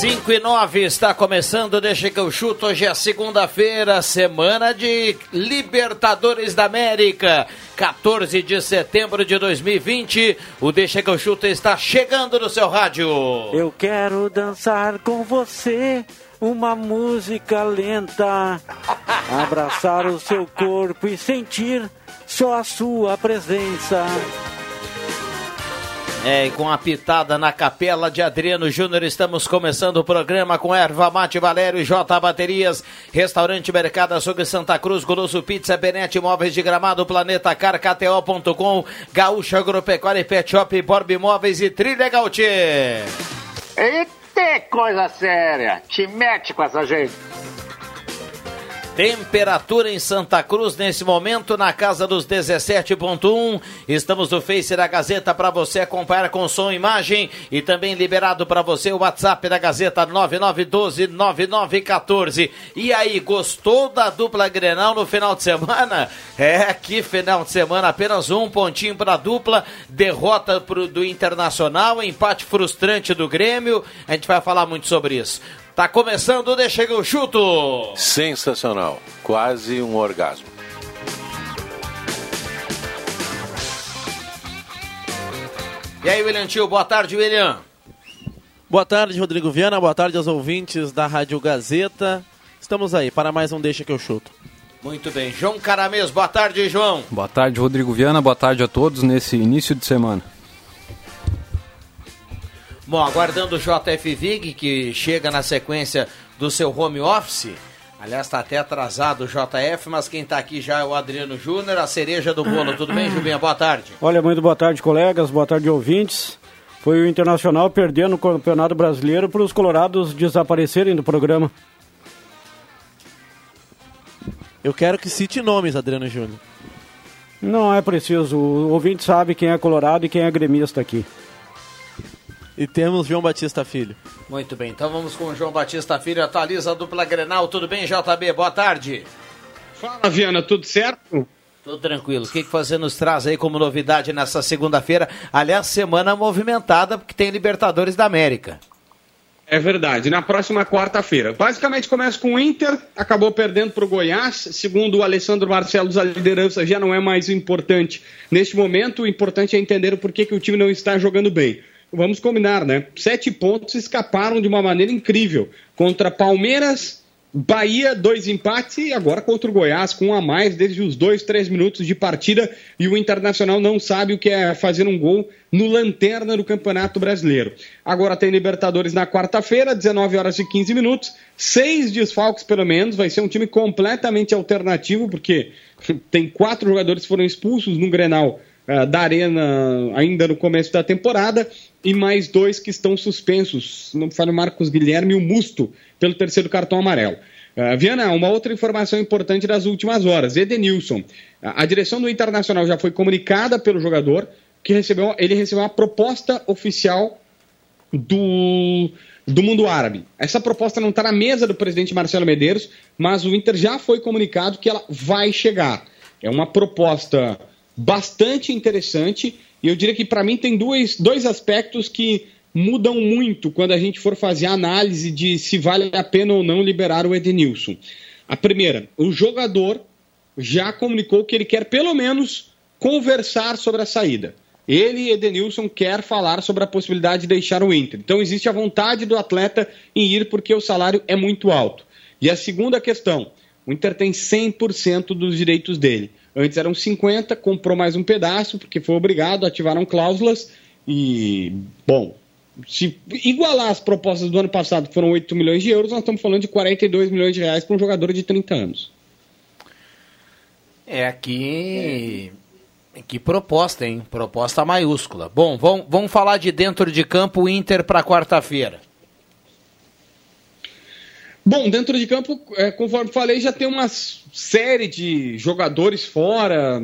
Cinco e nove está começando, deixa que eu chuto. Hoje é segunda-feira, semana de Libertadores da América. 14 de setembro de 2020. O Deixa que eu chuto está chegando no seu rádio. Eu quero dançar com você uma música lenta. Abraçar o seu corpo e sentir só a sua presença. É, e com a pitada na capela de Adriano Júnior, estamos começando o programa com Erva Mate Valério, J Baterias, Restaurante Mercado Açougue Santa Cruz, Goloso Pizza, Benete Móveis de Gramado, Planeta Car, KTO.com, Gaúcha Agropecuária e Pet Shop, Borb Imóveis e Trilha Gaúcha. Eita, coisa séria! Te mete com essa gente! Temperatura em Santa Cruz nesse momento na casa dos 17.1. Estamos no Face da Gazeta para você acompanhar com som e imagem e também liberado para você o WhatsApp da Gazeta 99129914. E aí, gostou da dupla Grenal no final de semana? É, que final de semana, apenas um pontinho para a dupla, derrota pro, do Internacional, empate frustrante do Grêmio. A gente vai falar muito sobre isso. Tá começando, deixa que eu chuto. Sensacional, quase um orgasmo. E aí, William Tio, boa tarde, William. Boa tarde, Rodrigo Viana, boa tarde aos ouvintes da Rádio Gazeta. Estamos aí para mais um Deixa que eu chuto. Muito bem, João Caramês, boa tarde, João. Boa tarde, Rodrigo Viana, boa tarde a todos nesse início de semana. Bom, aguardando o JF Vig, que chega na sequência do seu home office. Aliás, está até atrasado o JF, mas quem está aqui já é o Adriano Júnior, a cereja do bolo. Tudo bem, Jubinha? Boa tarde. Olha, muito boa tarde, colegas, boa tarde, ouvintes. Foi o Internacional perdendo o Campeonato Brasileiro para os Colorados desaparecerem do programa. Eu quero que cite nomes, Adriano Júnior. Não é preciso, o ouvinte sabe quem é colorado e quem é gremista aqui. E temos João Batista Filho. Muito bem, então vamos com o João Batista Filho, atualiza a dupla Grenal. Tudo bem, JB? Boa tarde. Fala, Viana, tudo certo? Tudo tranquilo. O que, que você nos traz aí como novidade nessa segunda-feira? Aliás, semana movimentada, porque tem Libertadores da América. É verdade, na próxima quarta-feira. Basicamente começa com o Inter, acabou perdendo para o Goiás. Segundo o Alessandro Barcelos, a liderança já não é mais importante. Neste momento, o importante é entender o porquê que o time não está jogando bem vamos combinar, né? Sete pontos escaparam de uma maneira incrível. Contra Palmeiras, Bahia, dois empates e agora contra o Goiás, com um a mais desde os dois, três minutos de partida. E o Internacional não sabe o que é fazer um gol no lanterna do Campeonato Brasileiro. Agora tem Libertadores na quarta-feira, 19 horas e 15 minutos. Seis desfalques, pelo menos. Vai ser um time completamente alternativo, porque tem quatro jogadores que foram expulsos no Grenal uh, da Arena ainda no começo da temporada e mais dois que estão suspensos, não falo Marcos Guilherme e o Musto, pelo terceiro cartão amarelo. Uh, Viana, uma outra informação importante das últimas horas. Edenilson, a direção do Internacional já foi comunicada pelo jogador que recebeu, ele recebeu uma proposta oficial do, do mundo árabe. Essa proposta não está na mesa do presidente Marcelo Medeiros, mas o Inter já foi comunicado que ela vai chegar. É uma proposta bastante interessante e eu diria que para mim tem dois, dois aspectos que mudam muito quando a gente for fazer a análise de se vale a pena ou não liberar o Edenilson. A primeira, o jogador já comunicou que ele quer pelo menos conversar sobre a saída. Ele, Edenilson, quer falar sobre a possibilidade de deixar o Inter. Então existe a vontade do atleta em ir porque o salário é muito alto. E a segunda questão, O Inter tem 100% dos direitos dele. Antes eram 50, comprou mais um pedaço, porque foi obrigado, ativaram cláusulas e, bom, se igualar as propostas do ano passado, que foram 8 milhões de euros, nós estamos falando de 42 milhões de reais para um jogador de 30 anos. É aqui. Que proposta, hein? Proposta maiúscula. Bom, vamos, vamos falar de dentro de campo Inter para quarta-feira. Bom, dentro de campo, é, conforme falei, já tem uma série de jogadores fora.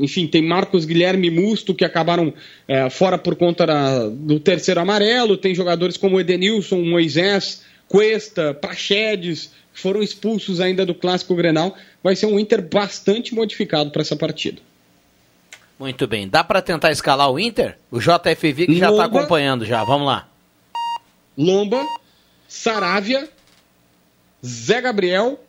Enfim, tem Marcos Guilherme Musto que acabaram é, fora por conta da, do terceiro amarelo. Tem jogadores como Edenilson, Moisés, Cuesta, Praxedes, que foram expulsos ainda do Clássico Grenal. Vai ser um Inter bastante modificado para essa partida. Muito bem. Dá para tentar escalar o Inter? O JFV que já está acompanhando já. Vamos lá. Lomba, Saravia, Zé Gabriel,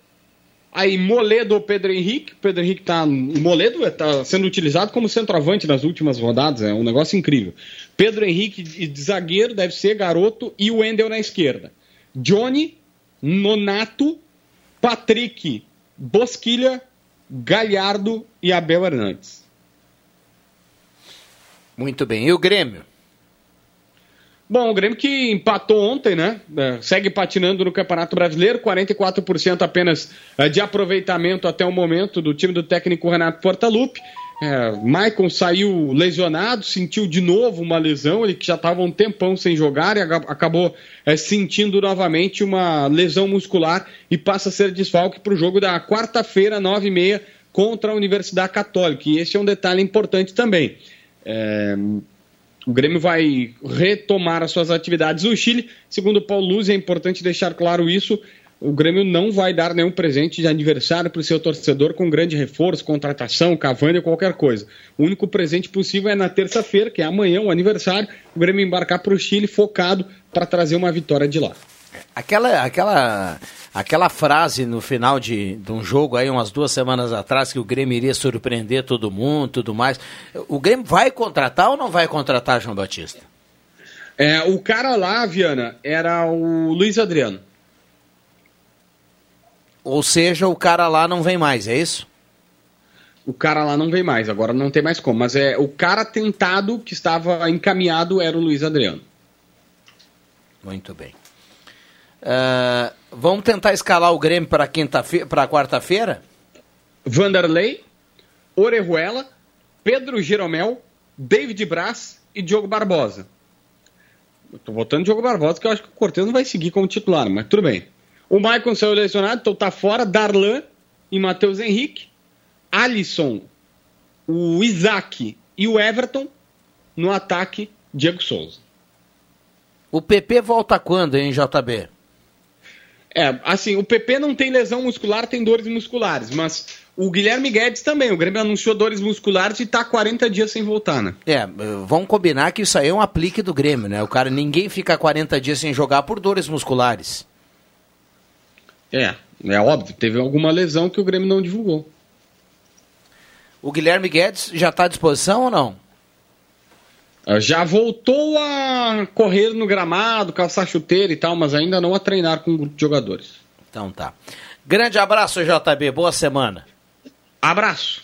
aí Moledo Pedro Henrique. Pedro Henrique tá. Moledo está sendo utilizado como centroavante nas últimas rodadas, é um negócio incrível. Pedro Henrique de zagueiro deve ser garoto e o Wendel na esquerda. Johnny, Nonato, Patrick, Bosquilha, Galhardo e Abel Hernandes. Muito bem. E o Grêmio? Bom, o Grêmio que empatou ontem, né? É, segue patinando no Campeonato Brasileiro, 44% apenas é, de aproveitamento até o momento do time do técnico Renato Portaluppi. É, Maicon saiu lesionado, sentiu de novo uma lesão, ele que já estava um tempão sem jogar e acabou é, sentindo novamente uma lesão muscular e passa a ser desfalque para o jogo da quarta-feira, 9h30, contra a Universidade Católica. E esse é um detalhe importante também. É, o Grêmio vai retomar as suas atividades no Chile. Segundo o Paulo Luz, é importante deixar claro isso. O Grêmio não vai dar nenhum presente de aniversário para o seu torcedor com grande reforço, contratação, Cavani ou qualquer coisa. O único presente possível é na terça-feira, que é amanhã, o aniversário, o Grêmio embarcar para o Chile focado para trazer uma vitória de lá. Aquela, aquela, aquela frase no final de, de um jogo aí, umas duas semanas atrás, que o Grêmio iria surpreender todo mundo tudo mais. O Grêmio vai contratar ou não vai contratar, João Batista? É, o cara lá, Viana, era o Luiz Adriano. Ou seja, o cara lá não vem mais, é isso? O cara lá não vem mais, agora não tem mais como. Mas é o cara tentado que estava encaminhado era o Luiz Adriano. Muito bem. Uh, vamos tentar escalar o Grêmio para quinta-feira, para quarta-feira? Vanderlei, Orejuela, Pedro Jeromel, David Braz e Diogo Barbosa. Tô botando Diogo Barbosa, que eu acho que o Cortez não vai seguir como titular, mas tudo bem. O Maicon saiu lesionado, então tá fora. Darlan e Matheus Henrique. Alisson, o Isaac e o Everton. No ataque, Diego Souza. O PP volta quando, hein, JB? É, assim, o PP não tem lesão muscular, tem dores musculares, mas o Guilherme Guedes também. O Grêmio anunciou dores musculares e está 40 dias sem voltar, né? É, vamos combinar que isso aí é um aplique do Grêmio, né? O cara, ninguém fica 40 dias sem jogar por dores musculares. É, é óbvio. Teve alguma lesão que o Grêmio não divulgou. O Guilherme Guedes já está à disposição ou não? Ah, já voltou a correr no gramado, calçar chuteira e tal, mas ainda não a treinar com um grupo de jogadores. Então tá. Grande abraço, JB. Boa semana. Abraço.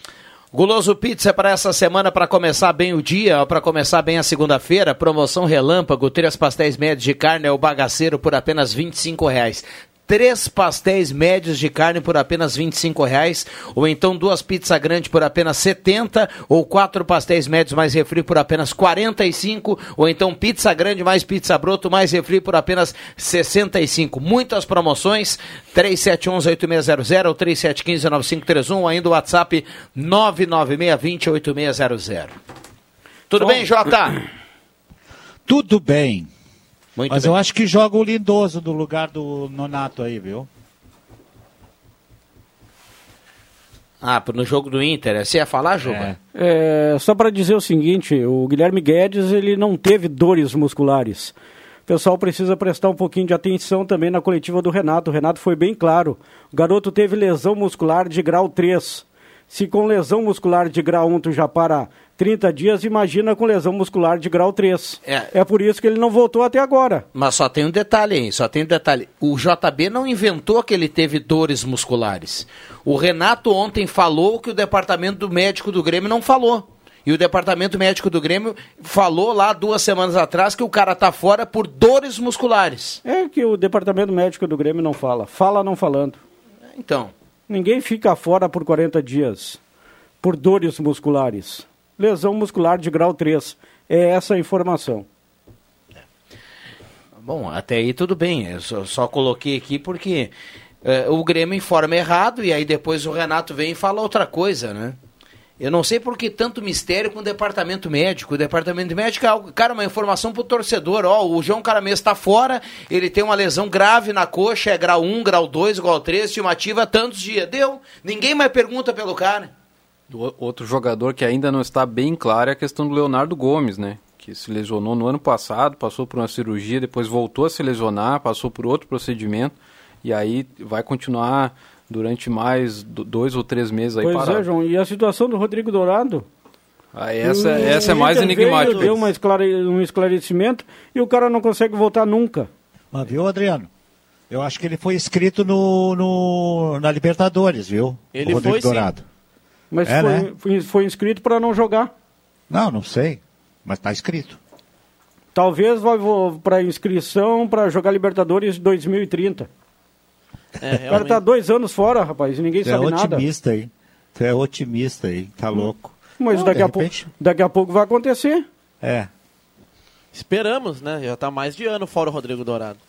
Guloso Pizza para essa semana, para começar bem o dia, para começar bem a segunda-feira, promoção relâmpago, três pastéis médios de carne é o bagaceiro por apenas R$ reais três pastéis médios de carne por apenas R$ reais, ou então duas pizzas grandes por apenas 70, ou quatro pastéis médios mais refri por apenas 45, ou então pizza grande mais pizza broto mais refri por apenas 65. Muitas promoções, 3711-8600 ou 3715-9531, ainda o WhatsApp 99620-8600. Tudo Bom, bem, Jota? Tudo bem. Muito Mas bem. eu acho que joga o Lindoso no lugar do Nonato aí, viu? Ah, no jogo do Inter, você ia falar, Juba? É. é só para dizer o seguinte, o Guilherme Guedes, ele não teve dores musculares. O pessoal precisa prestar um pouquinho de atenção também na coletiva do Renato. O Renato foi bem claro. O garoto teve lesão muscular de grau 3. Se com lesão muscular de grau 1 tu já para 30 dias, imagina com lesão muscular de grau 3. É. é por isso que ele não voltou até agora. Mas só tem um detalhe aí, só tem um detalhe. O JB não inventou que ele teve dores musculares. O Renato ontem falou que o departamento médico do Grêmio não falou. E o departamento médico do Grêmio falou lá duas semanas atrás que o cara tá fora por dores musculares. É que o departamento médico do Grêmio não fala. Fala não falando. Então. Ninguém fica fora por 40 dias por dores musculares. Lesão muscular de grau 3. É essa a informação. Bom, até aí tudo bem. Eu só, só coloquei aqui porque é, o Grêmio informa errado e aí depois o Renato vem e fala outra coisa, né? Eu não sei por que tanto mistério com o departamento médico. O departamento médico é cara, uma informação pro torcedor. Ó, o João Caramês está fora, ele tem uma lesão grave na coxa, é grau 1, grau 2, grau 3, estimativa tantos dias. Deu. Ninguém mais pergunta pelo cara. Outro jogador que ainda não está bem claro é a questão do Leonardo Gomes, né? Que se lesionou no ano passado, passou por uma cirurgia, depois voltou a se lesionar, passou por outro procedimento e aí vai continuar durante mais dois ou três meses aí pois parado. é, João. E a situação do Rodrigo Dourado? Ah, essa, o, essa é mais enigmática. Deu uma esclare, um esclarecimento e o cara não consegue voltar nunca. Mas viu, Adriano? Eu acho que ele foi inscrito no, no na Libertadores, viu? Ele o Rodrigo foi, Dourado. Sim. Mas é, foi, né? foi, foi inscrito para não jogar. Não, não sei. Mas está inscrito. Talvez vai para inscrição para jogar Libertadores 2030. É, o cara tá dois anos fora, rapaz, e ninguém Você sabe é nada. otimista aí. Você é otimista aí, tá louco. Mas Não, daqui, a repente- pouco, daqui a pouco vai acontecer. É. Esperamos, né? Já tá mais de ano fora o Rodrigo Dourado.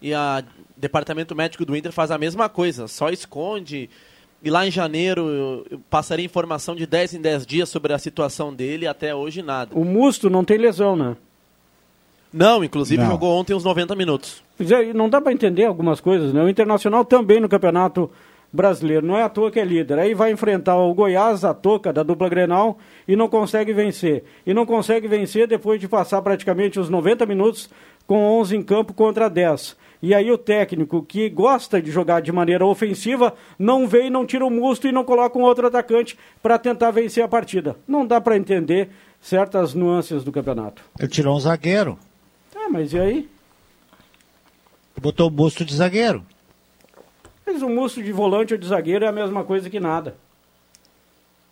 E a departamento médico do Inter faz a mesma coisa, só esconde. E lá em janeiro eu, eu passaria informação de 10 em 10 dias sobre a situação dele, até hoje nada. O Musto não tem lesão, né? Não, inclusive Não. jogou ontem uns 90 minutos. Pois é, e não dá para entender algumas coisas, né? O Internacional também no Campeonato Brasileiro, não é à toa que é líder. Aí vai enfrentar o Goiás, a toca da dupla Grenal, e não consegue vencer. E não consegue vencer depois de passar praticamente os 90 minutos com 11 em campo contra 10. E aí o técnico que gosta de jogar de maneira ofensiva não vem, não tira o musto e não coloca um outro atacante para tentar vencer a partida. Não dá para entender certas nuances do campeonato. Ele tirou um zagueiro. Ah, mas e aí? Botou o busto de zagueiro. Mas o musto de volante ou de zagueiro é a mesma coisa que nada.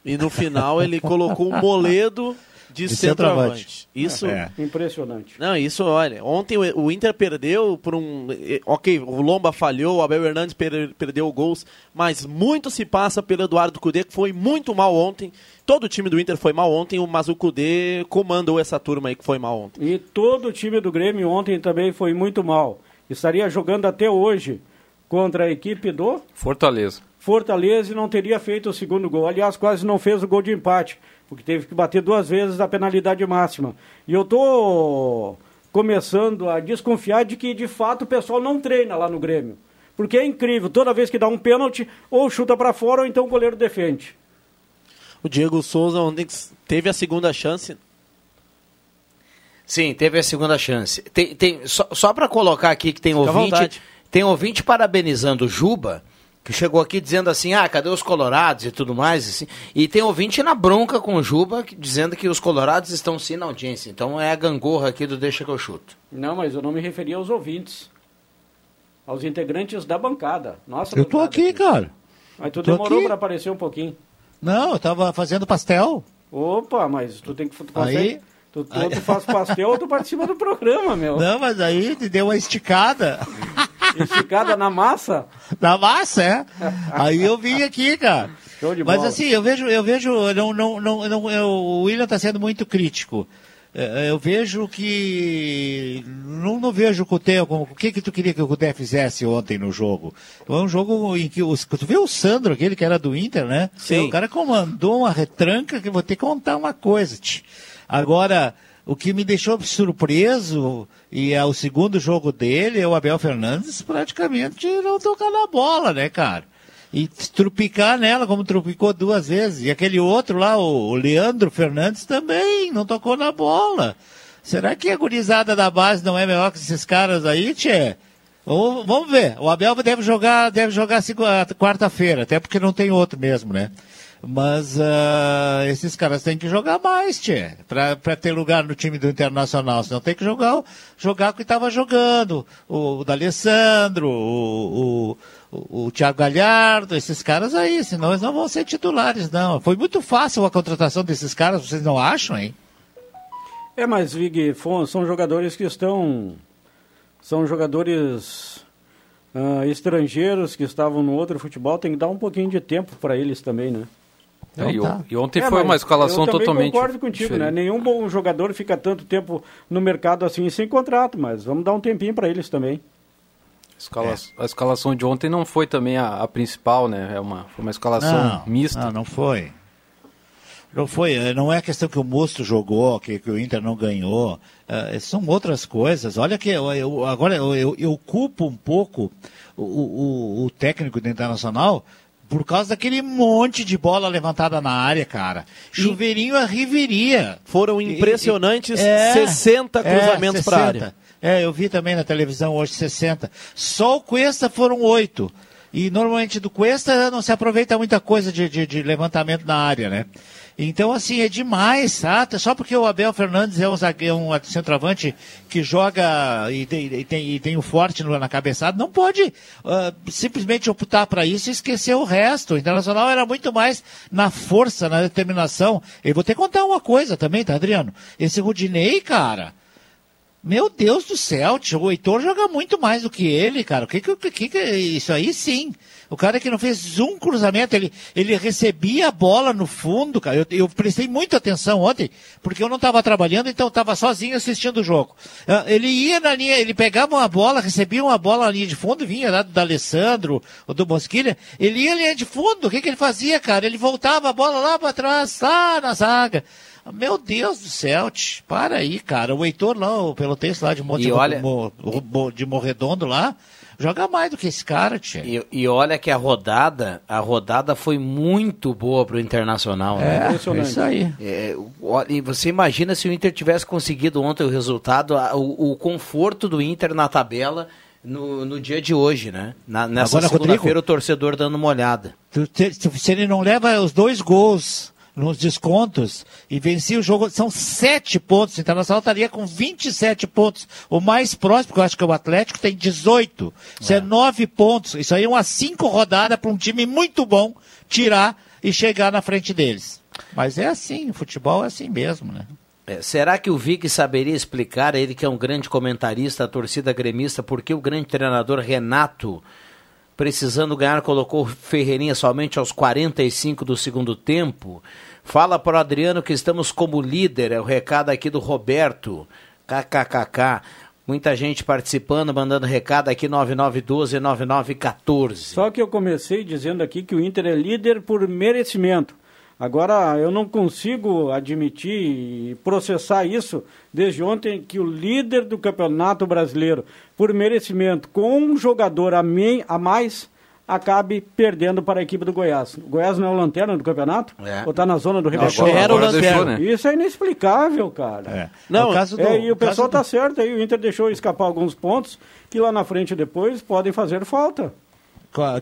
E no final ele colocou um moledo de, De centroavante. centroavante. Isso. É. Impressionante. Não, isso, olha, ontem o Inter perdeu por um. eh, Ok, o Lomba falhou, o Abel Hernandes per- perdeu gols, mas muito se passa pelo Eduardo Cudê, que foi muito mal ontem. Todo o time do Inter foi mal ontem, mas o Cudê comandou essa turma aí que foi mal ontem. E todo o time do Grêmio ontem também foi muito mal. Estaria jogando até hoje contra a equipe do Fortaleza. Fortaleza e não teria feito o segundo gol. Aliás, quase não fez o gol de empate, porque teve que bater duas vezes a penalidade máxima. E eu tô começando a desconfiar de que de fato o pessoal não treina lá no Grêmio. Porque é incrível, toda vez que dá um pênalti, ou chuta para fora ou então o goleiro defende. O Diego Souza ontem teve a segunda chance. Sim, teve a segunda chance. Tem, tem, só só para colocar aqui que tem Fica ouvinte, tem ouvinte parabenizando o Juba, que chegou aqui dizendo assim, ah, cadê os colorados e tudo mais, assim. E tem ouvinte na bronca com o Juba, que- dizendo que os colorados estão sim na audiência. Então é a gangorra aqui do Deixa que eu chuto. Não, mas eu não me referia aos ouvintes. Aos integrantes da bancada. Nossa, Eu tô bancada aqui, cara. Mas tu Tô demorou para aparecer um pouquinho. Não, eu tava fazendo pastel. Opa, mas tu tem que. Tu, Aí- tu, tu, aí- tu faz pastel ou tu participa do programa, meu. Não, mas aí te deu uma esticada. Esticada na massa? Na massa, é. Aí eu vim aqui, cara. Show de Mas bola. assim, eu vejo, eu vejo, não, não, não, não, eu- o William está sendo muito crítico. É, Eu vejo que não, não vejo o Cudê como o que que tu queria que o Cudê fizesse ontem no jogo. Foi um jogo em que os, tu viu o Sandro, aquele que era do Inter, né? Sim. O cara comandou uma retranca que vou ter que contar uma coisa. tch. Agora, o que me deixou surpreso e é o segundo jogo dele é o Abel Fernandes praticamente não tocar na bola, né, cara? E trupicar nela, como trupicou duas vezes. E aquele outro lá, o, Leandro Fernandes, também não tocou na bola. Será que a gurizada da base não é melhor que esses caras aí, Tchê? Vamos ver. O Abel deve jogar, deve jogar quarta-feira, até porque não tem outro mesmo, né? Mas uh, esses caras têm que jogar mais, tchê, pra ter lugar no time do Internacional. Senão tem que jogar, jogar o que estava jogando. O, o D'Alessandro, o, o, o, o Thiago Galhardo, esses caras aí, senão eles não vão ser titulares, não. Foi muito fácil a contratação desses caras, vocês não acham, hein? É, mas, Vig, são jogadores que estão. São jogadores uh, estrangeiros que estavam no outro futebol, tem que dar um pouquinho de tempo para eles também, né? Então, e, tá. e, ontem é, foi uma escalação eu totalmente. Eu concordo contigo, né? Nenhum bom jogador fica tanto tempo no mercado assim sem contrato, mas vamos dar um tempinho para eles também. Escala... É. A escalação de ontem não foi também a, a, principal, né? É uma, foi uma escalação não, mista. Não, não foi. Não foi, eh, não é a questão que o Musto jogou, que, que o Inter não ganhou. Uh, são outras coisas. Olha que eu, eu agora eu, eu, eu, culpo um pouco o, o, o técnico do Internacional por causa daquele monte de bola levantada na área, cara. Chuveirinho a riveria. Foram impressionantes é, 60 cruzamentos é, para área. É, eu vi também na televisão hoje 60. Só o Cuesta foram oito. E normalmente do Cuesta não se aproveita muita coisa de, de, de levantamento na área, né? Então, assim, é demais, tá? Só porque o Abel Fernandes é um, zagueiro, um centroavante que joga e tem, e tem, e tem o forte na cabeçada, não pode uh, simplesmente optar para isso e esquecer o resto. O Internacional era muito mais na força, na determinação. Eu vou ter que contar uma coisa também, tá, Adriano? Esse Rudinei, cara. Meu Deus do céu, tio, o Heitor joga muito mais do que ele, cara. O que que, que, que isso aí sim? O cara que não fez um cruzamento, ele, ele recebia a bola no fundo, cara. Eu, eu prestei muita atenção ontem, porque eu não estava trabalhando, então estava sozinho assistindo o jogo. Uh, ele ia na linha, ele pegava uma bola, recebia uma bola na linha de fundo, vinha lá do Alessandro ou do Mosquilha, ele ia na linha de fundo, o que, que ele fazia, cara? Ele voltava a bola lá para trás, lá na zaga. Meu Deus do céu, tch, para aí, cara. O Heitor lá, o pelotense lá de Monte olha... de Morredondo lá, joga mais do que esse cara, tia. E, e, olha que a rodada, a rodada foi muito boa pro Internacional, né? É, é isso aí. É, e você imagina se o Inter tivesse conseguido ontem o resultado, o, o conforto do Inter na tabela no, no dia de hoje, né? Na, nessa segunda-feira o torcedor dando uma olhada. Se ele não leva os dois gols nos descontos e vencia o jogo. São sete pontos. O Internacional estaria com 27 pontos. O mais próximo, que eu acho que é o Atlético, tem 18. Isso é, é nove pontos. Isso aí é umas cinco rodadas para um time muito bom tirar e chegar na frente deles. Mas é assim, o futebol é assim mesmo, né? É, será que o Vic saberia explicar, ele que é um grande comentarista, a torcida gremista, por que o grande treinador Renato precisando ganhar, colocou Ferreirinha somente aos 45 do segundo tempo. Fala para o Adriano que estamos como líder, é o recado aqui do Roberto. KKKK. Muita gente participando, mandando recado aqui 9912-9914. Só que eu comecei dizendo aqui que o Inter é líder por merecimento. Agora, eu não consigo admitir e processar isso desde ontem que o líder do Campeonato Brasileiro, por merecimento, com um jogador a, a mais, acabe perdendo para a equipe do Goiás. O Goiás não é o lanterna do campeonato? É. Ou está na zona do rebaixamento? Era o lanterna. né? Isso é inexplicável, cara. É. Não, é, caso do, é, e o pessoal está do... certo aí, o Inter deixou escapar alguns pontos que lá na frente depois podem fazer falta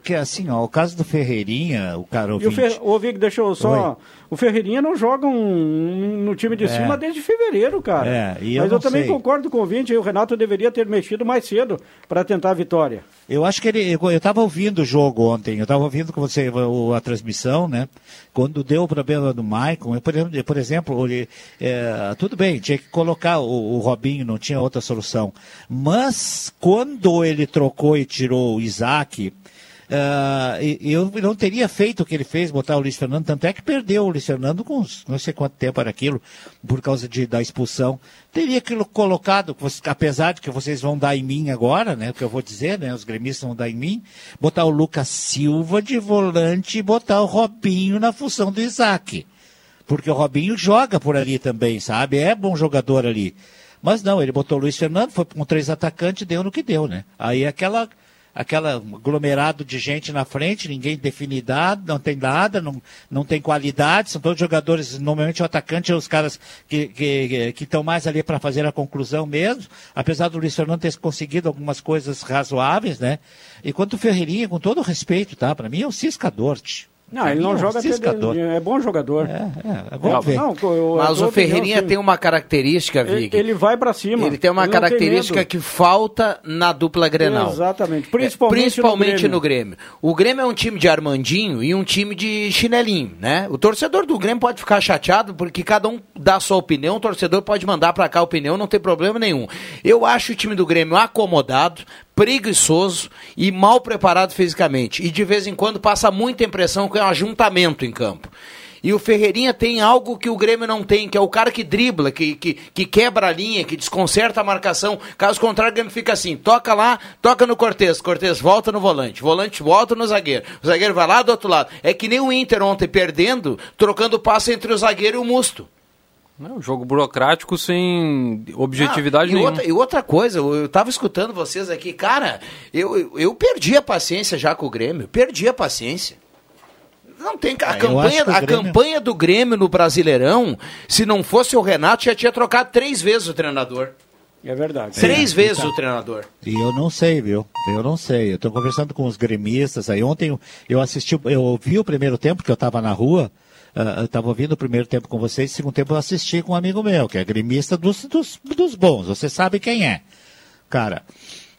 que assim, ó, o caso do Ferreirinha, o cara ouvinte... E o, Fer... o Vic, deixa eu só... Oi. O Ferreirinha não joga um, no time de é. cima desde fevereiro, cara. É, e Mas eu, eu também sei. concordo com o ouvinte, o Renato deveria ter mexido mais cedo para tentar a vitória. Eu acho que ele... Eu estava ouvindo o jogo ontem, eu estava ouvindo com você a, a, transmissão, né? Quando deu o problema do Maicon, por, por exemplo, ele, é, tudo bem, tinha que colocar o, o Robinho, não tinha outra solução. Mas quando ele trocou e tirou o Isaac Uh, eu não teria feito o que ele fez, botar o Luiz Fernando, tanto é que perdeu o Luiz Fernando com não sei quanto tempo era aquilo, por causa de, da expulsão. Teria aquilo colocado, apesar de que vocês vão dar em mim agora, né? O que eu vou dizer, né? Os gremistas vão dar em mim, botar o Lucas Silva de volante e botar o Robinho na função do Isaac. Porque o Robinho joga por ali também, sabe? É bom jogador ali. Mas não, ele botou o Luiz Fernando, foi com três atacantes, deu no que deu, né? Aí aquela aquela aglomerado de gente na frente, ninguém define dado, não tem nada, não, não tem qualidade, são todos jogadores, normalmente o atacante é os caras que estão que, que, mais ali para fazer a conclusão mesmo, apesar do Luiz Fernando ter conseguido algumas coisas razoáveis, né? E quanto o Ferreirinha, com todo respeito, tá? Para mim é um ciscador, tch. Não, ele não É um joga de- é bom jogador. É, vamos ver. Não, eu- Mas o Ferreirinha opinião, sim. tem uma característica, Ele, Vig. ele vai pra cima. Ele tem uma Ele não característica medo. que falta na dupla Grenal. Exatamente. É, Principalmente, Principalmente no no Grêmio. Grêmio. O Grêmio é um time de Armandinho e um time de chinelinho, né? O torcedor do Grêmio pode ficar chateado porque cada um dá a sua opinião, o torcedor pode mandar pra cá a opinião, não tem problema nenhum. Eu acho o time do Grêmio acomodado, preguiçoso e mal preparado fisicamente. E de vez em quando passa muita impressão que é um ajuntamento em campo. E o Ferreirinha tem algo que o Grêmio não tem, que é o cara que dribla, que, que, que quebra a linha, que desconcerta a marcação. Caso contrário, o Grêmio fica assim: toca lá, toca no Cortez, Cortez volta no volante, volante volta no zagueiro, o zagueiro vai lá do outro lado. É que nem o Inter ontem perdendo, trocando passe entre o zagueiro e o Musto. Não, jogo burocrático sem objetividade Ah, e nenhuma. outra, e outra coisa, eu, eu tava escutando vocês aqui, cara, eu, eu, eu perdi a paciência já com o Grêmio, perdi a paciência. Não tem a Ah, campanha, acho que o a Grêmio- campanha do Grêmio no Brasileirão, se não fosse o Renato, já tinha trocado três vezes o treinador. É verdade. Três É, vezes então. o treinador. E eu não sei, viu? Eu não sei. Eu estou conversando com os gremistas aí. Ontem eu- assisti, eu ouvi o primeiro tempo, porque eu estava na rua. Ah, eu estava ouvindo o primeiro tempo com vocês, o segundo tempo eu assisti com um amigo meu, que é gremista dos, dos, dos bons. Você sabe quem é. Cara,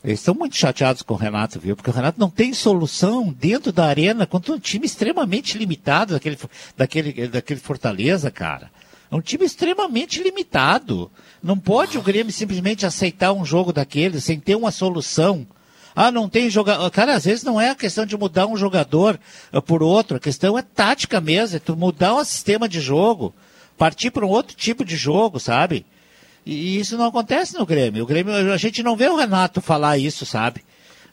eles estão muito chateados com o Renato, viu? Porque o Renato não tem solução dentro da arena contra um time extremamente limitado daquele, daquele, daquele Fortaleza, cara. É um time extremamente limitado. Não pode o Grêmio simplesmente aceitar um jogo daquele sem ter uma solução. Ah, não tem jogador. Cara, às vezes não é a questão de mudar um jogador ah, por outro. A questão é tática mesmo. É tu mudar um sistema de jogo. Partir para um outro tipo de jogo, sabe? E isso não acontece no Grêmio. O Grêmio, a gente não vê o Renato falar isso, sabe?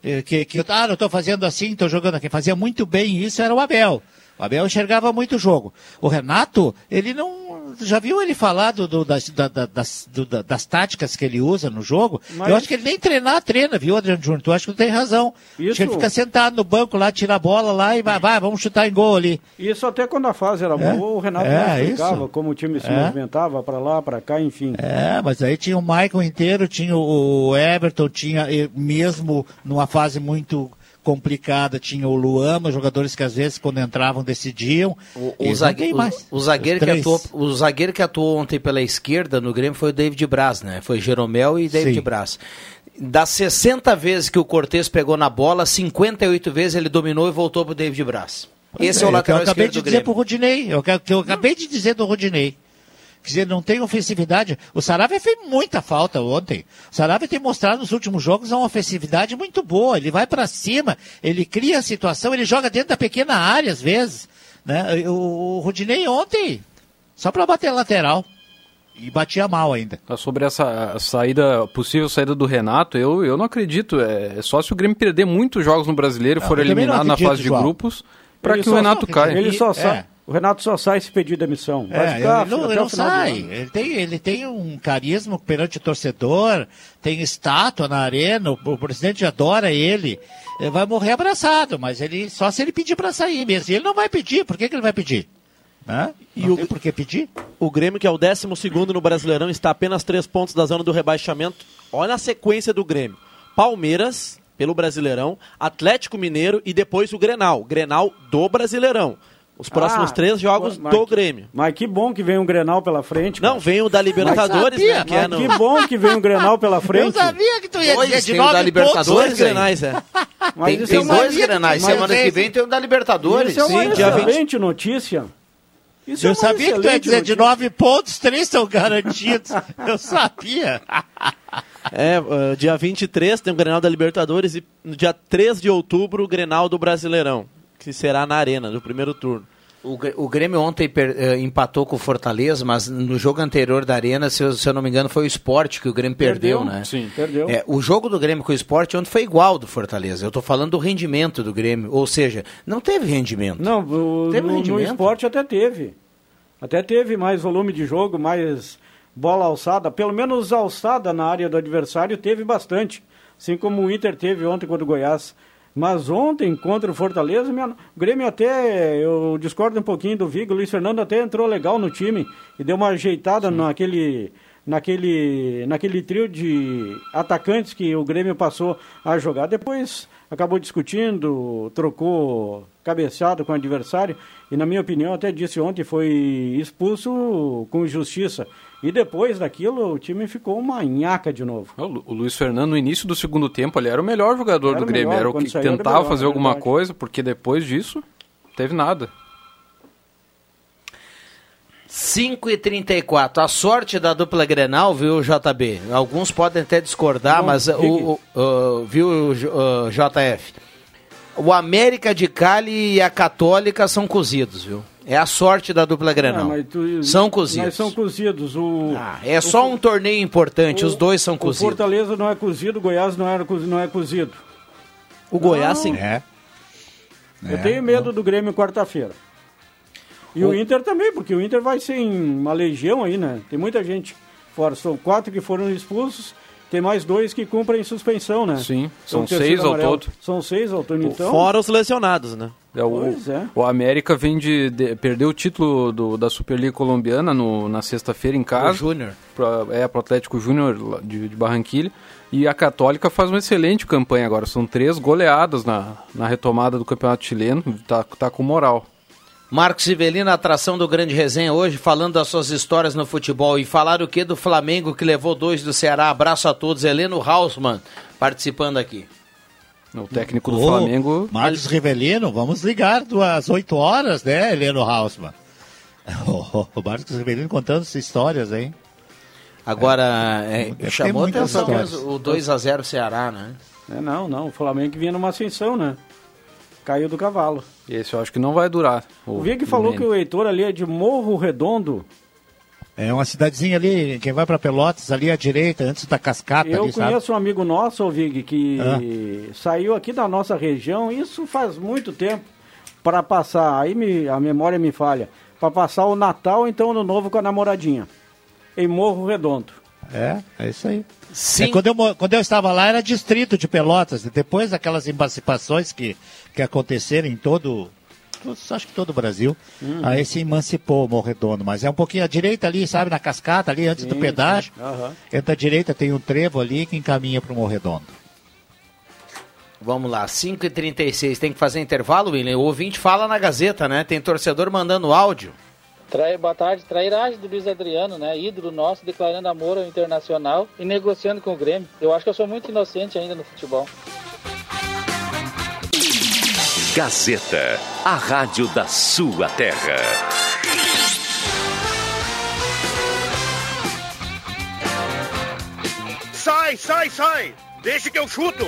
Eh, Que, que ah, eu estou fazendo assim, estou jogando aqui. Fazia muito bem isso, era o Abel. O Abel enxergava muito o jogo. O Renato, ele não. Já viu ele falar do, do- das, da- da- das, do- da- das táticas que ele usa no jogo? Mas- Eu acho que ele nem treinar treina, viu, Adriano Júnior? Tu acha que tu tem razão. Acho Isso- que ele fica sentado no banco lá, tira a bola lá e vai, vai, vamos chutar em gol ali. Isso até quando a fase era É, boa, o Renato é, não explicava como o time se É. movimentava para lá, para cá, enfim. É, mas aí tinha o Michael inteiro, tinha o Everton, tinha mesmo numa fase muito complicada, tinha o Luama, jogadores que às vezes quando entravam decidiam. O, não zague- o- o zagueiro que atuou, o zagueiro que atuou ontem pela esquerda no Grêmio foi o David Braz, né? Foi Jeromel e David Sim. Braz. Das 60 vezes que o Cortez pegou na bola, 58 vezes ele dominou e voltou pro David Braz. Esse é, o o que lateral eu acabei esquerdo de do dizer Grêmio. pro Rodinei, o que, que eu acabei de dizer do Rodinei. Quer dizer, não tem ofensividade. O Saravia fez muita falta ontem. O Saravia tem mostrado nos últimos jogos uma ofensividade muito boa. Ele vai para cima, ele cria a situação, ele joga dentro da pequena área às vezes. Né? O, o Rodinei ontem, só para bater lateral. E batia mal ainda. Tá, Sobre essa saída, possível saída do Renato, eu, eu não acredito. É só se o Grêmio perder muitos jogos no brasileiro e for eliminado na fase de João. grupos, para que o Renato caia. Ele só É. O Renato só sai se pedir demissão. Vai É, ficar ele não, ele não sai. Ele tem, ele tem um carisma perante o torcedor, tem estátua na arena, o, o presidente adora ele. Ele vai morrer abraçado, mas ele só se ele pedir para sair mesmo. E ele não vai pedir, por que, que ele vai pedir? Hã? E não o- tem por que pedir? O Grêmio, que é o 12 no Brasileirão, está a apenas três pontos da zona do rebaixamento. Olha a sequência do Grêmio. Palmeiras, pelo Brasileirão, Atlético Mineiro e depois o Grenal. Grenal do Brasileirão. Os próximos Ah, três jogos mas do que- Grêmio. Mas que bom que vem um Grenal pela frente. Não, vem o da Libertadores, né? Que é no... que bom que vem um Grenal pela frente. Eu sabia que tu ia dizer de tem o da nove Libertadores, pontos. Dois Grenais, é. Mas Tem, tem é uma- dois grenais. mas Semana que vem tem o da Libertadores. Isso é uma Sim, dia 20. excelente notícia. Isso é Eu uma sabia que tu ia dizer de nove pontos, três são garantidos. Eu sabia. É, uh, dia 23 tem o Grenal da Libertadores e no dia 3 de outubro o Grenal do Brasileirão, que será na Arena, no primeiro turno. O, Gr- o Grêmio ontem eh, empatou com o Fortaleza, mas no jogo anterior da Arena, se eu, se eu não me engano, foi o esporte que o Grêmio perdeu, Perdeu, né? sim. Perdeu. É, o jogo do Grêmio com o esporte ontem foi igual ao do Fortaleza. Eu estou falando do rendimento do Grêmio. Ou seja, não teve rendimento. Não, o- Teve no, no rendimento? esporte até teve. Até teve mais volume de jogo, mais bola alçada. Pelo menos alçada na área do adversário teve bastante. Assim como o Inter teve ontem contra o Goiás. Mas ontem, contra o Fortaleza, minha- o Grêmio até, eu discordo um pouquinho do Vigo, o Luiz Fernando até entrou legal no time e deu uma ajeitada naquele, naquele, naquele trio de atacantes que o Grêmio passou a jogar. Depois acabou discutindo, trocou cabeceado com o adversário e, na minha opinião, até disse ontem, foi expulso com justiça. E depois daquilo, o time ficou uma nhaca de novo. O, Lu- o Luiz Fernando, no início do segundo tempo, ele era o melhor jogador Era do o Grêmio. melhor, Era o que era o tentava melhor, fazer é alguma verdade. coisa, porque depois disso, teve nada. 5 e 34 A sorte da dupla Grenal, viu, JB? Alguns podem até discordar, Não, mas o, diga. o- o- viu, J- o JF? O América de Cali e a Católica são cozidos, viu? É a sorte da dupla Grenal. Ah, tu- São cozidos. Mas são cozidos. O, É só um torneio importante, os dois são o cozidos. Fortaleza não é cozido, o Goiás não, era, cozi- não é cozido. O Goiás, Não. sim. É. Eu tenho medo do Grêmio quarta-feira. E o... Inter também, porque o Inter vai ser em uma legião aí, né? Tem muita gente fora. São quatro que foram expulsos, tem mais dois que cumprem suspensão, né? Sim, É são o seis ao amarelo. todo. São seis ao todo, então. Fora os lesionados, né? É, o, Pois é. o América vem de, de- perdeu o título do- da Superliga Colombiana no- na sexta-feira em casa. O Júnior. Pra- É, pro Atlético Júnior de, de Barranquilha. E a Católica faz uma excelente campanha agora. São três goleadas na, na retomada do Campeonato Chileno. Tá, tá com moral. Marcos Ivelino, atração do Grande Resenha hoje, falando das suas histórias no futebol. E falar o que do Flamengo que levou dois do Ceará. Abraço a todos. Heleno Hausmann participando aqui. O técnico do Ô, Flamengo. Marcos Rivelino, vamos ligar às 8 horas, né, Heleno Hausmann? O Marcos Rivelino contando essas histórias, hein? Agora, é, Deve chamou ter muitas atenção o 2x0 Ceará, né? É, não, não. O Flamengo que vinha numa ascensão, né? Caiu do cavalo. Esse eu acho que não vai durar. O Vig falou que o Heitor ali é de Morro Redondo. É uma cidadezinha ali, quem vai pra Pelotas, ali à direita, antes da cascata Eu ali, sabe? conheço um amigo nosso, Vig, que Ah. saiu aqui da nossa região, isso faz muito tempo, para passar, aí me- a memória me falha, para passar o Natal, então, ano novo com a namoradinha, em Morro Redondo. É, é isso aí. Sim. É, quando, eu, quando eu estava lá era distrito de Pelotas, depois daquelas emancipações que, que aconteceram em todo, acho que todo o Brasil, Uhum. aí se emancipou o Morredondo, mas é um pouquinho à direita ali, sabe, na cascata ali, antes do Sim, pedágio, sim. Aham. entra à direita, tem um trevo ali que encaminha para o Morredondo. Vamos lá, 5h36. Tem que fazer intervalo, William? O ouvinte fala na Gazeta, né? Tem torcedor mandando áudio. Trai, boa tarde. Trairagem do Luiz Adriano, né? Ídolo nosso, declarando amor ao Internacional e negociando com o Grêmio. Eu acho que eu sou muito inocente ainda no futebol. Gazeta, a rádio da sua terra. Sai, sai, sai! Deixa que eu chuto!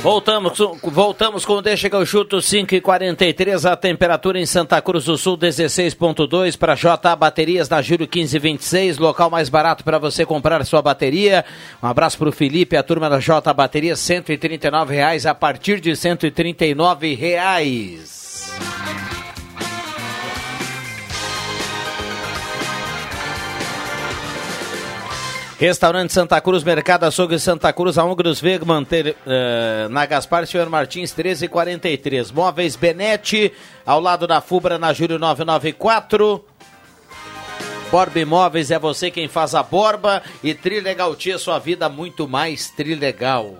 Voltamos, voltamos com o Deixa que eu chuto 5 e 43 a temperatura em Santa Cruz do Sul 16.2 para JA Baterias na Júlio 1526, local mais barato para você comprar sua bateria. Um abraço para o Felipe, a turma da J Baterias, 139 reais a partir de 139 reais. Restaurante Santa Cruz, Mercado Açougue Santa Cruz, a Ungros Wegman, ter, eh, na Gaspar Senhor Martins, 1343. Móveis Benete, ao lado da Fubra, na Júlio 994. Borba Imóveis é você quem faz a borba e Trilegal Tia, sua vida muito mais trilegal.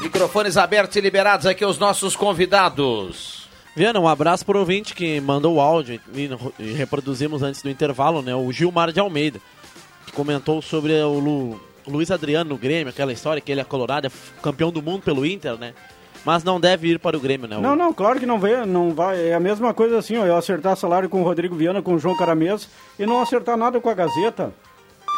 Microfones abertos e liberados aqui os nossos convidados. Viana, um abraço pro ouvinte que mandou o áudio e, reproduzimos antes do intervalo, né? O Gilmar de Almeida, que comentou sobre o, Lu, o Luiz Adriano no Grêmio, aquela história que ele é colorado, é campeão do mundo pelo Inter, né? Mas não deve ir para o Grêmio, né? O- Não, não, claro que não vai, não vai. É a mesma coisa assim, ó, eu acertar salário com o Rodrigo Viana, com o João Caramês e não acertar nada com a Gazeta.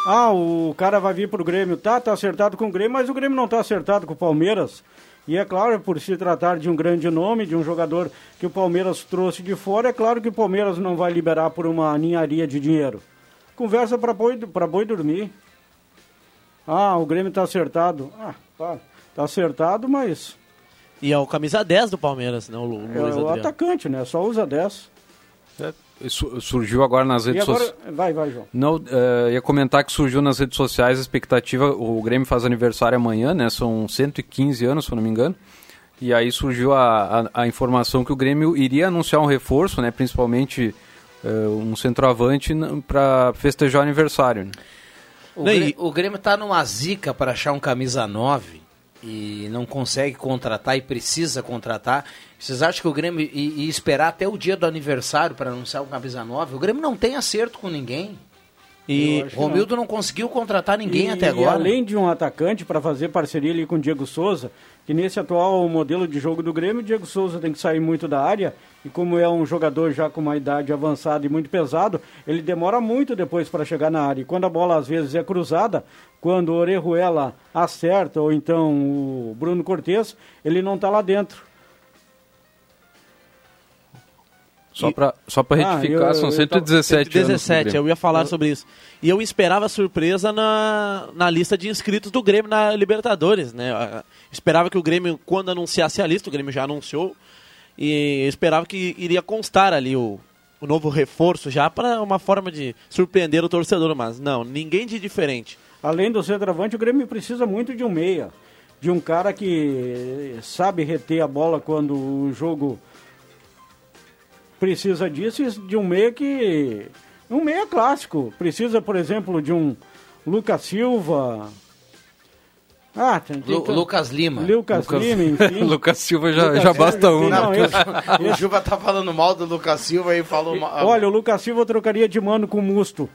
Ah, o cara vai vir pro Grêmio, tá, tá acertado com o Grêmio, mas o Grêmio não tá acertado com o Palmeiras. E é claro, por se tratar de um grande nome, de um jogador que o Palmeiras trouxe de fora, é claro que o Palmeiras não vai liberar por uma ninharia de dinheiro. Conversa para boi, pra boi dormir. Ah, o Grêmio tá acertado. Ah, tá, tá acertado, mas E é o camisa 10 do Palmeiras, né? O, Lu- é Luiz o Adriano. atacante, né? Só usa 10. Su- Surgiu agora nas redes sociais. vai, vai, João. Não, eh, ia comentar que surgiu nas redes sociais a expectativa, o Grêmio faz aniversário amanhã, né? São 115 anos, se eu não me engano. E aí surgiu a, a, a informação que o Grêmio iria anunciar um reforço, né? Principalmente eh, um centroavante para festejar o aniversário. né? O, Grêmio, o Grêmio tá numa zica para achar um camisa 9 e não consegue contratar e precisa contratar. Vocês acham que o Grêmio ia esperar até o dia do aniversário para anunciar o camisa 9? O Grêmio não tem acerto com ninguém. E Romildo não. não. conseguiu contratar ninguém e, até agora. E além de um atacante para fazer parceria ali com o Diego Souza, que nesse atual modelo de jogo do Grêmio, o Diego Souza tem que sair muito da área. E como é um jogador já com uma idade avançada e muito pesado, ele demora muito depois para chegar na área. E quando a bola às vezes é cruzada, quando o Orejuela acerta, ou então o Bruno Cortes, ele não está lá dentro. Só para só pra ah, retificar, eu, são 117 eu, 117, eu ia falar eu... sobre isso. E eu esperava surpresa na, na lista de inscritos do Grêmio na Libertadores, né? Eu esperava que o Grêmio, quando anunciasse a lista, o Grêmio já anunciou, e esperava que iria constar ali o, o novo reforço já para uma forma de surpreender o torcedor, mas não, ninguém de diferente. Além do centroavante, o Grêmio precisa muito de um meia, de um cara que sabe reter a bola quando o jogo precisa disso e de um meia que. Um meia clássico. Precisa, por exemplo, de um Lucas Silva. Ah, tem, tem Lu, Lucas Lima. Lucas, Lucas Lima, enfim. Lucas Silva já, Lucas já basta um. Não, esse, o Silva tá falando mal do Lucas Silva e falou mal. Olha, o Lucas Silva trocaria de mano com o Musto.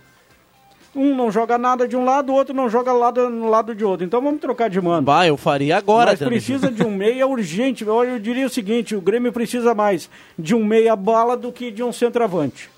Um não joga nada de um lado, o outro não joga lado, no lado de outro. Então vamos trocar de mano. Bah, eu faria agora. Mas precisa de um meia urgente. Eu, eu diria o seguinte, o Grêmio precisa mais de um meia bala do que de um centroavante.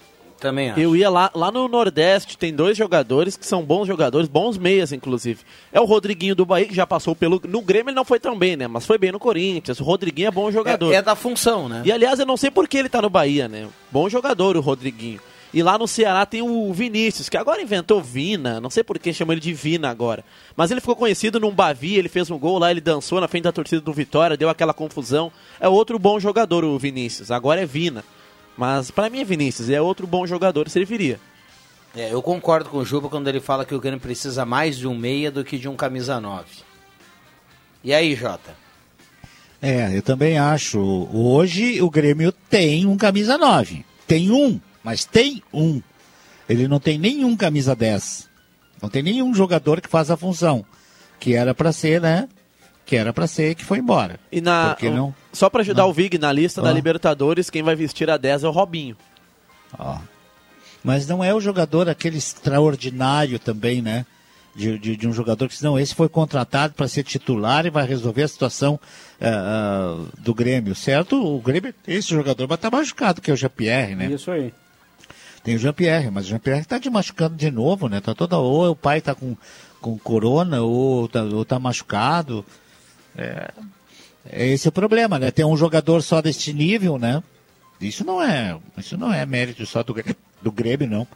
Também acho. Eu ia lá, lá no Nordeste, tem dois jogadores que são bons jogadores, bons meias, inclusive. É o Rodriguinho do Bahia, que já passou pelo. No Grêmio ele não foi tão bem, né? Mas foi bem no Corinthians. O Rodriguinho é bom jogador. É, é da função, né? E aliás, eu não sei por que ele tá no Bahia, né? Bom jogador, o Rodriguinho. E lá no Ceará tem o Vinícius, que agora inventou Vina, não sei por que chamam ele de Vina agora. Mas ele ficou conhecido num Bavi, ele fez um gol lá, ele dançou na frente da torcida do Vitória, deu aquela confusão. É outro bom jogador o Vinícius, agora é Vina. Mas para mim é Vinícius, é outro bom jogador, serviria. É, eu concordo com o Juba quando ele fala que o Grêmio precisa mais de um meia do que de um camisa 9. E aí, Jota? É, eu também acho. Hoje o Grêmio tem um camisa 9. Tem um mas tem um. Ele não tem nenhum camisa 10. Não tem nenhum jogador que faz a função. Que era para ser, né? Que era para ser que foi embora. E na, não, só para ajudar não. o Vig na lista da Libertadores, quem vai vestir a 10 é o Robinho. Ó. Mas não é o jogador aquele extraordinário também, né? De, de, de um jogador que não, esse foi contratado para ser titular e vai resolver a situação uh, uh, do Grêmio, certo? O Grêmio, esse jogador vai estar machucado, que é o Jean-Pierre, né? Isso aí. Tem o Jean-Pierre, mas o Jean-Pierre está te machucando de novo, né? Tá toda, ou o pai está com, com corona, ou está tá machucado. É, é esse é o problema, né? Tem um jogador só deste nível, né? Isso não é, isso não é mérito só do, do Grêmio, não.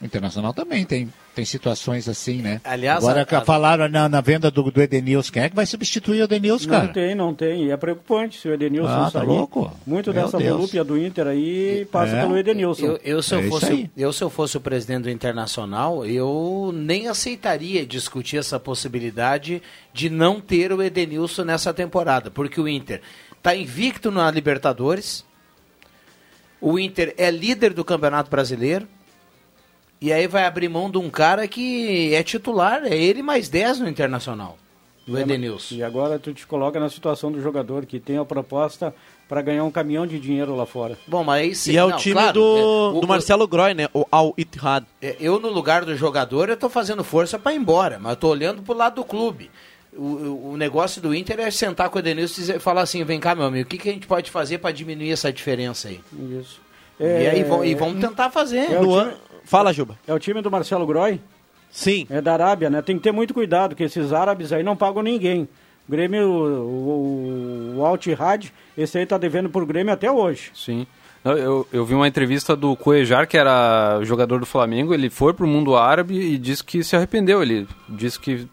O Internacional também tem, tem situações assim, né? Aliás, Agora a, a... falaram na, na, venda do, do Edenilson. Quem é que vai substituir o Edenilson, cara? Não tem, não tem. E é preocupante se o Edenilson ah, tá sair. Louco. Muito Meu dessa volúpia do Inter aí passa é. pelo Edenilson. Eu, eu, se eu, é fosse, eu, se eu fosse o presidente do Internacional, eu nem aceitaria discutir essa possibilidade de não ter o Edenilson nessa temporada. Porque o Inter está invicto na Libertadores. O Inter é líder do Campeonato Brasileiro e aí vai abrir mão de um cara que é titular, é ele mais 10 no Internacional, do é, Edenilson. E agora tu te coloca na situação do jogador que tem a proposta para ganhar um caminhão de dinheiro lá fora. Bom, mas aí sim, E é o time claro, do, é, o, do Marcelo Groy, né? O Al Ittihad. É, eu, no lugar do jogador, eu tô fazendo força para ir embora, mas eu tô olhando pro lado do clube. O, o, negócio do Inter é sentar com o Edenilson e falar assim, vem cá, meu amigo, o que, que a gente pode fazer para diminuir essa diferença aí? Isso. É, e aí e vamos tentar fazer. É, no, Fala, Juba. É o time do Marcelo Groy? Sim. É da Arábia, né? Tem que ter muito cuidado, que esses árabes aí não pagam ninguém. O Grêmio, o, o, o Altihad, esse aí tá devendo pro Grêmio até hoje. Sim. Eu, eu vi uma entrevista do Cuejar, que era jogador do Flamengo, ele foi pro mundo árabe e disse que se arrependeu. Ele disse que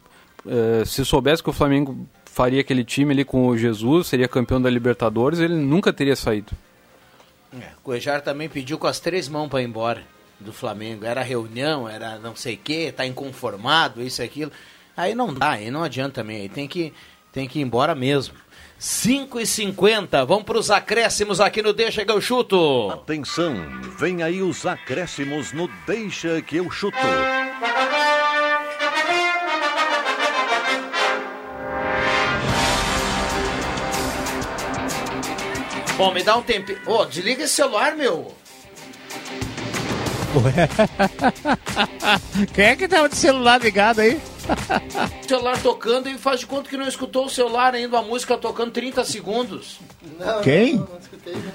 eh, se soubesse que o Flamengo faria aquele time ali com o Jesus, seria campeão da Libertadores, ele nunca teria saído. É, o Cuejar também pediu com as três mãos para ir embora do Flamengo. Era reunião, era não sei o quê, tá inconformado, isso e aquilo. Aí não dá, aí não adianta também. Aí tem que, tem que ir embora mesmo. 5 e 50 vamos para os acréscimos aqui no Deixa que eu chuto. Atenção, vem aí os acréscimos no Deixa que eu chuto. Bom, me dá um tempinho. Ô, oh, desliga esse celular, meu. Quem é que tava de celular ligado aí? O celular tocando e faz de conta que não escutou o celular ainda, a música tocando 30 segundos. Quem?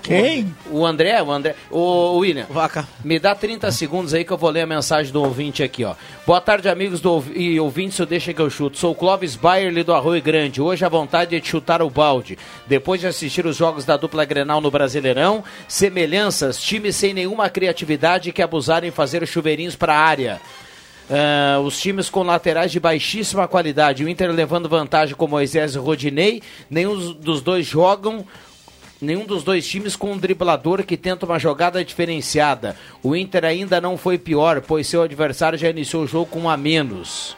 Quem? O André, o André. O William. Vaca. Me dá 30 segundos aí que eu vou ler a mensagem do ouvinte aqui, ó. Boa tarde, amigos do ouv- e ouvintes, eu deixa que eu chuto. Sou o Clóvis Bayerle do Arroio Grande. Hoje a vontade é de chutar o balde. Depois de assistir os jogos da dupla Grenal no Brasileirão, semelhanças, times sem nenhuma criatividade que abusaram em fazer chuveirinhos para a área. Ah, os times com laterais de baixíssima qualidade. O Inter levando vantagem com Moisés e Rodinei. Nenhum dos dois jogam. Nenhum dos dois times com um driblador que tenta uma jogada diferenciada. O Inter ainda não foi pior, pois seu adversário já iniciou o jogo com um a menos.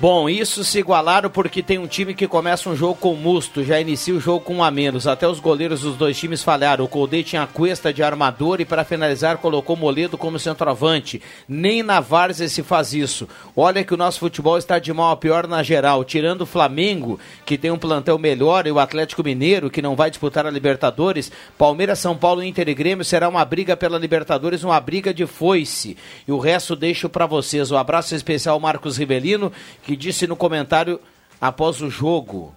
Bom, isso se igualaram porque tem um time que começa um jogo com musto, já inicia o jogo com um a menos. Até os goleiros dos dois times falharam. O Colde tinha a Cuesta de armador e para finalizar colocou Moledo como centroavante. Nem na Várzea se faz isso. Olha que o nosso futebol está de mal a pior na geral. Tirando o Flamengo, que tem um plantel melhor, e o Atlético Mineiro, que não vai disputar a Libertadores, Palmeiras, São Paulo, Inter e Grêmio será uma briga pela Libertadores, uma briga de foice. E o resto deixo para vocês. Um abraço especial ao Marcos Rivelino, que disse no comentário após o jogo.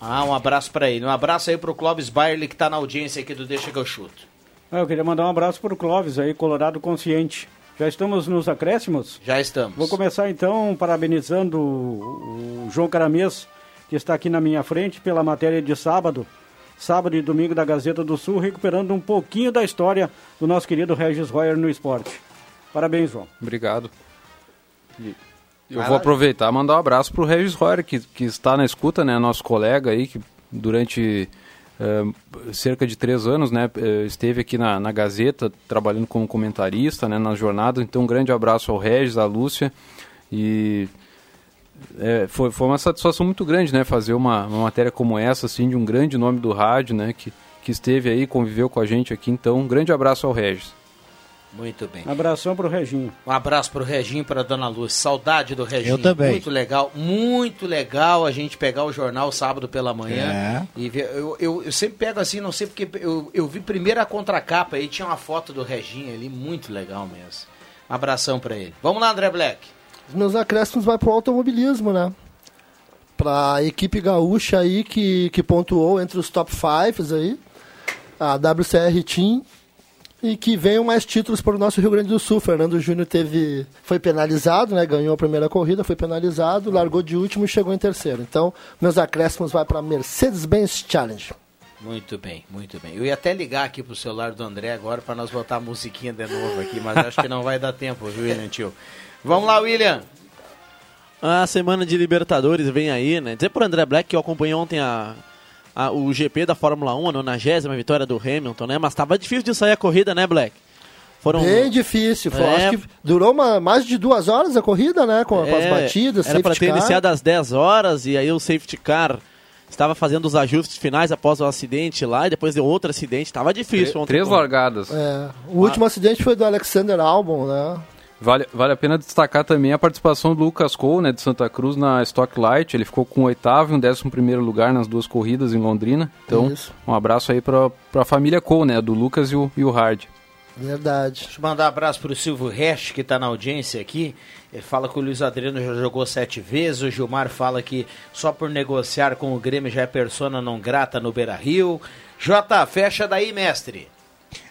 Ah, um abraço para ele. Um abraço aí pro Clóvis Bayerle que tá na audiência aqui do Deixa que eu chuto. Ah, Eu queria mandar um abraço para o Clóvis aí, Colorado Consciente. Já estamos nos acréscimos? Já estamos. Vou começar então parabenizando o o João Caramês, que está aqui na minha frente, pela matéria de sábado, sábado e domingo da Gazeta do Sul, recuperando um pouquinho da história do nosso querido Regis Royer no esporte. Parabéns, João. Obrigado. E Eu vou aproveitar e mandar um abraço pro Regis Royer, que, que está na escuta, né? Nosso colega aí, que durante eh, cerca de três anos, né? eh, esteve aqui na, na Gazeta, trabalhando como comentarista, né? Nas jornadas. Então, um grande abraço ao Regis, à Lúcia. E é, foi, foi uma satisfação muito grande, né? Fazer uma, uma matéria como essa, assim, de um grande nome do rádio, né? Que, que esteve aí, conviveu com a gente aqui. Então, um grande abraço ao Regis. Muito bem. Abração pro Reginho. Um abraço pro Reginho e pra Dona Luz. Saudade do Reginho. Eu também. Muito legal, muito legal a gente pegar o jornal sábado pela manhã. É. E ver, eu, eu, eu sempre pego assim, não sei porque eu, eu vi primeiro a contracapa aí tinha uma foto do Reginho ali, muito legal mesmo. Um abração pra ele. Vamos lá, André Black. Os meus acréscimos vai pro automobilismo, né? Pra equipe gaúcha aí que, que pontuou entre os top 5 aí, a WCR Team, e que venham mais títulos para o nosso Rio Grande do Sul. Fernando Júnior teve, foi penalizado, né? Ganhou a primeira corrida, foi penalizado, largou de último e chegou em terceiro. Então, meus acréscimos vai para Mercedes-Benz Challenge. Muito bem, muito bem. Eu ia até ligar aqui pro celular do André agora pra nós botar a musiquinha de novo aqui, mas acho que não vai dar tempo, viu, William Tio? Vamos lá, William. A semana de Libertadores vem aí, né? Dizer pro André Black que eu acompanhei ontem a, a- o GP da Fórmula 1, a 90 vitória do Hamilton, né? Mas tava difícil de sair a corrida, né, Black? Foram... Bem difícil. Foi, É. Acho que durou uma, mais de duas horas a corrida, né? Com, com as É, batidas, Era para ter car. iniciado às 10 horas e aí o safety car estava fazendo os ajustes finais após o acidente lá e depois deu outro acidente. Tava difícil ontem. Três largadas. É, o último acidente foi do Alexander Albon, né? Vale, vale a pena destacar também a participação do Lucas Cole, né, de Santa Cruz, na Stock Light. Ele ficou com o oitavo e um décimo primeiro lugar nas duas corridas em Londrina. Então, Isso. um abraço aí para a família Cole, né, do Lucas e o, e o Hard. Verdade. Deixa eu mandar um abraço pro Silvio Resch, que tá na audiência aqui. Ele fala que o Luiz Adriano já jogou sete vezes. O Gilmar fala que só por negociar com o Grêmio já é persona não grata no Beira Rio. Jota, fecha daí, mestre.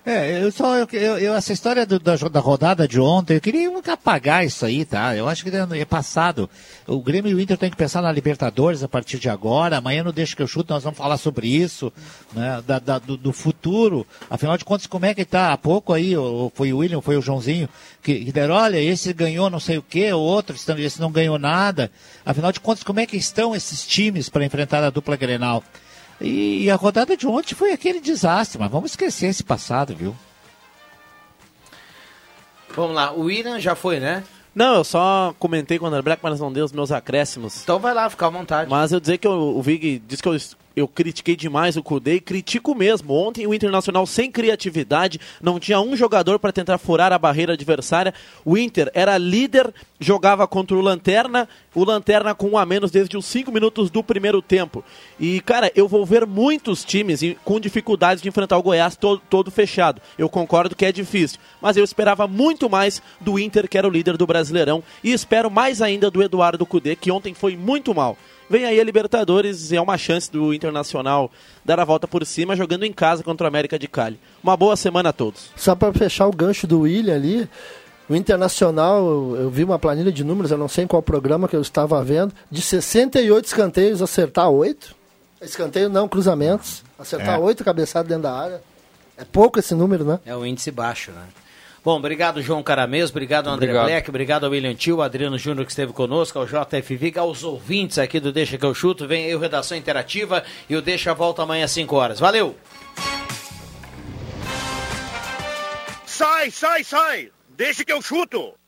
É, eu só, eu, eu- essa história do- da, da rodada de ontem, eu queria apagar isso aí, tá? Eu acho que é passado. O Grêmio e o Inter tem que pensar na Libertadores a partir de agora. Amanhã no Deixa que eu chuto, nós vamos falar sobre isso, né? Da, da- do, do futuro. Afinal de contas, como é que tá? Há pouco aí, o- foi o William, foi o Joãozinho, que, que deram, olha, esse ganhou não sei o quê, o outro, não- esse não ganhou nada. Afinal de contas, como é que estão esses times para enfrentar a dupla Grenal? E, e a rodada de ontem foi aquele desastre, mas vamos esquecer esse passado, viu? Vamos lá, o William já foi, né? Não, eu só comentei com o André Black, mas não dei os meus acréscimos. Então vai lá, fica à vontade. Mas eu dizer que o, o Vig disse que eu eu critiquei demais o Cudê e critico mesmo. Ontem o Internacional sem criatividade, não tinha um jogador para tentar furar a barreira adversária. O Inter era líder, jogava contra o Lanterna, o Lanterna com um a menos desde os 5 minutos do primeiro tempo. E, cara, eu vou ver muitos times com dificuldades de enfrentar o Goiás todo, todo fechado. Eu concordo que é difícil, mas eu esperava muito mais do Inter, que era o líder do Brasileirão, e espero mais ainda do Eduardo Cudê, que ontem foi muito mal. Vem aí a Libertadores e é uma chance do Internacional dar a volta por cima jogando em casa contra o América de Cali. Uma boa semana a todos. Só para fechar o gancho do William ali, o Internacional, eu, vi uma planilha de números, eu não sei em qual programa que eu estava vendo, de 68 escanteios, acertar 8. Escanteio não, cruzamentos. Acertar é. 8 cabeçadas dentro da área. É pouco esse número, né? É um índice baixo, né? Bom, obrigado João Caramês, obrigado André obrigado. Black, obrigado ao William Tio, Adriano Júnior que esteve conosco, ao JFV, aos ouvintes aqui do Deixa que eu chuto. Vem aí o Redação Interativa e o Deixa volta amanhã às 5 horas. Valeu! Sai, sai, sai! Deixa que eu chuto!